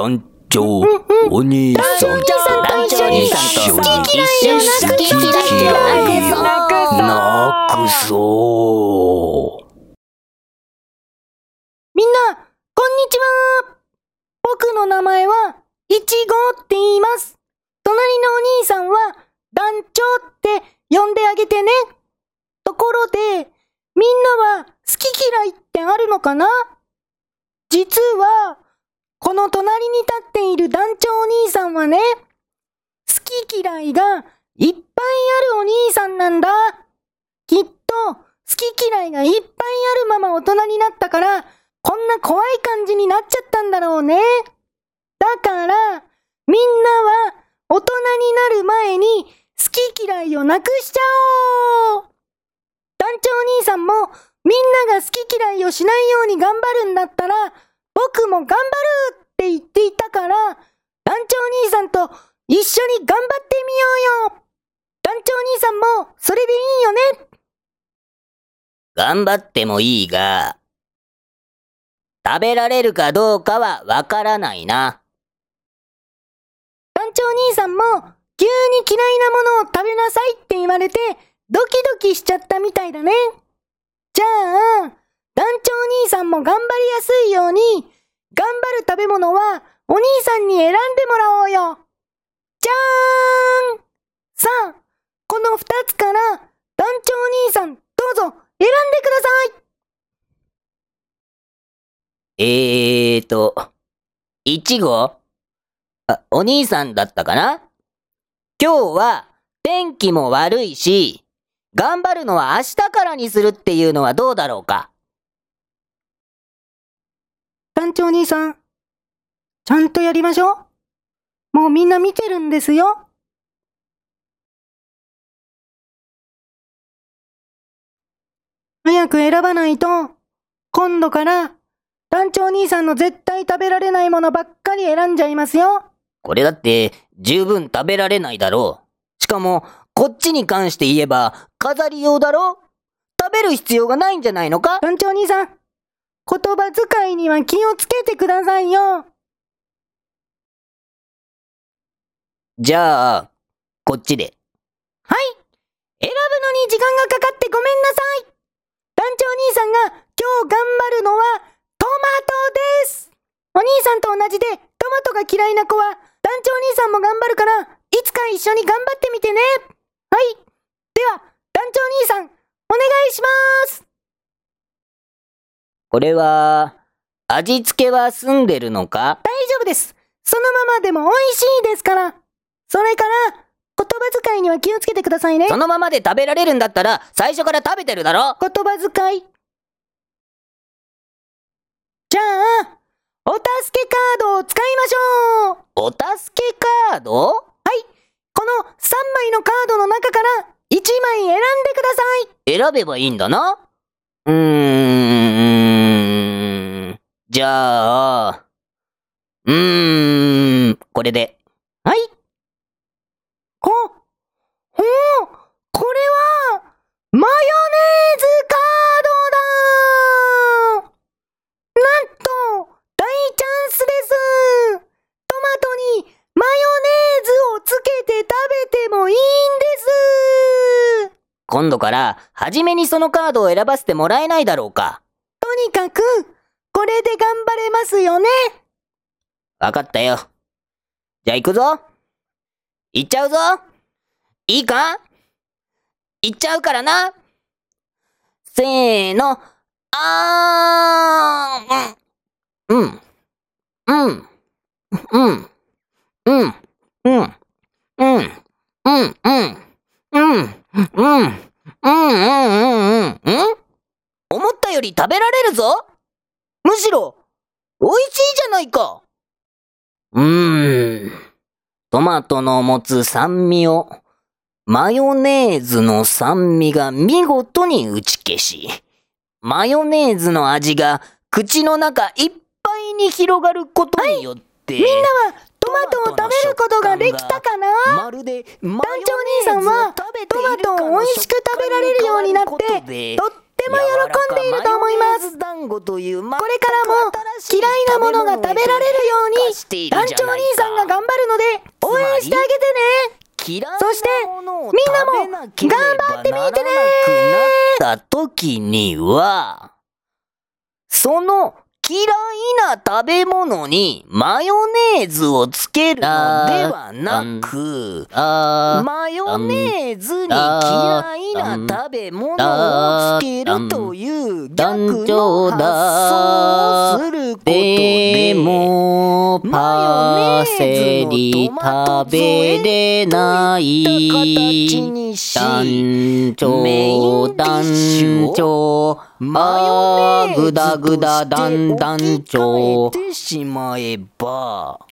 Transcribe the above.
団長、お兄さん、団長兄さんと一緒に嫌いをなく好き嫌いをなくくそう。みんな、こんにちは僕の名前は、いちごって言います。隣のお兄さんは、団長って呼んであげてね。ところで、みんなは好き嫌いってあるのかな？実は、この隣に立っている団長お兄さんはね、好き嫌いがいっぱいあるお兄さんなんだ。きっと、好き嫌いがいっぱいあるまま大人になったから、こんな怖い感じになっちゃったんだろうね。だから、みんなは大人になる前に好き嫌いをなくしちゃおう団長お兄さんもみんなが好き嫌いをしないように頑張るんだったら、僕も頑張るって言っていたから、団長兄さんと一緒に頑張ってみようよ団長兄さんもそれでいいよね頑張ってもいいが、食べられるかどうかはわからないな。団長兄さんも急に嫌いなものを食べなさいって言われてドキドキしちゃったみたいだね。じゃあ、団長兄さんも頑張りやすいように頑張る食べ物はお兄さんに選んでもらおうよ。じゃーん。さあ、この二つから団長お兄さんどうぞ選んでください。えーと、いちご？あ、お兄さんだったかな？今日は天気も悪いし、頑張るのは明日からにするっていうのはどうだろうか？団長兄さん、ちゃんとやりましょう。もうみんな見てるんですよ。早く選ばないと、今度から団長兄さんの絶対食べられないものばっかり選んじゃいますよ。これだって十分食べられないだろう。しかも、こっちに関して言えば飾り用だろ食べる必要がないんじゃないのか？団長兄さん、言葉遣いには気をつけてくださいよ。じゃあ、こっちで。はい。選ぶのに時間がかかってごめんなさい。団長兄さんが今日頑張るのはトマトです。お兄さんと同じでトマトが嫌いな子は団長兄さんも頑張るからいつか一緒に頑張ってみてね。はい。では、団長兄さん、お願いします。これは、味付けは済んでるのか？大丈夫です。そのままでも美味しいですから。それから、言葉遣いには気をつけてくださいね。そのままで食べられるんだったら、最初から食べてるだろ？言葉遣い。じゃあ、お助けカードを使いましょうお助けカード？はい、この3枚のカードの中から1枚選んでください選べばいいんだなうーん。じゃあ、うーん、これで。はい。ほ、ほう、これは、マヨネーズカードだなんと、大チャンスですトマトにマヨネーズをつけて食べてもいいんです今度から、初めにそのカードを選ばせてもらえないだろうか。とにかく、これで頑張れますよねわかったよ。じゃあ行くぞ。行っちゃうぞ。いいか？行っちゃうからな。せーの。あーん。うん。うん。うん。うん。うん。うん。うん。うん。うん。うん。うん。うん。うん。うん。思ったより食べられるぞ。むしろ、美味しいじゃないか。うーん。トマトの持つ酸味を、マヨネーズの酸味が見事に打ち消し、マヨネーズの味が口の中いっぱいに広がることによって、みんなはトマトを食べることができたかな？まるで団団長兄さんはトマトを美味しく食べられるようになってとってても喜んでいると思います。団子というここれからも嫌いなものが食べられるように団長兄さんが頑張るので応援してあげてね。そしてみんなも頑張ってみてねその嫌いな食べ物にマヨネーズをつけるのではなく、あマヨネーズに嫌いな食べ物をつけるという逆の発想をすることででも、パセリ食べれない。団長、団長、あーぐだぐだ団団長。てしまえば、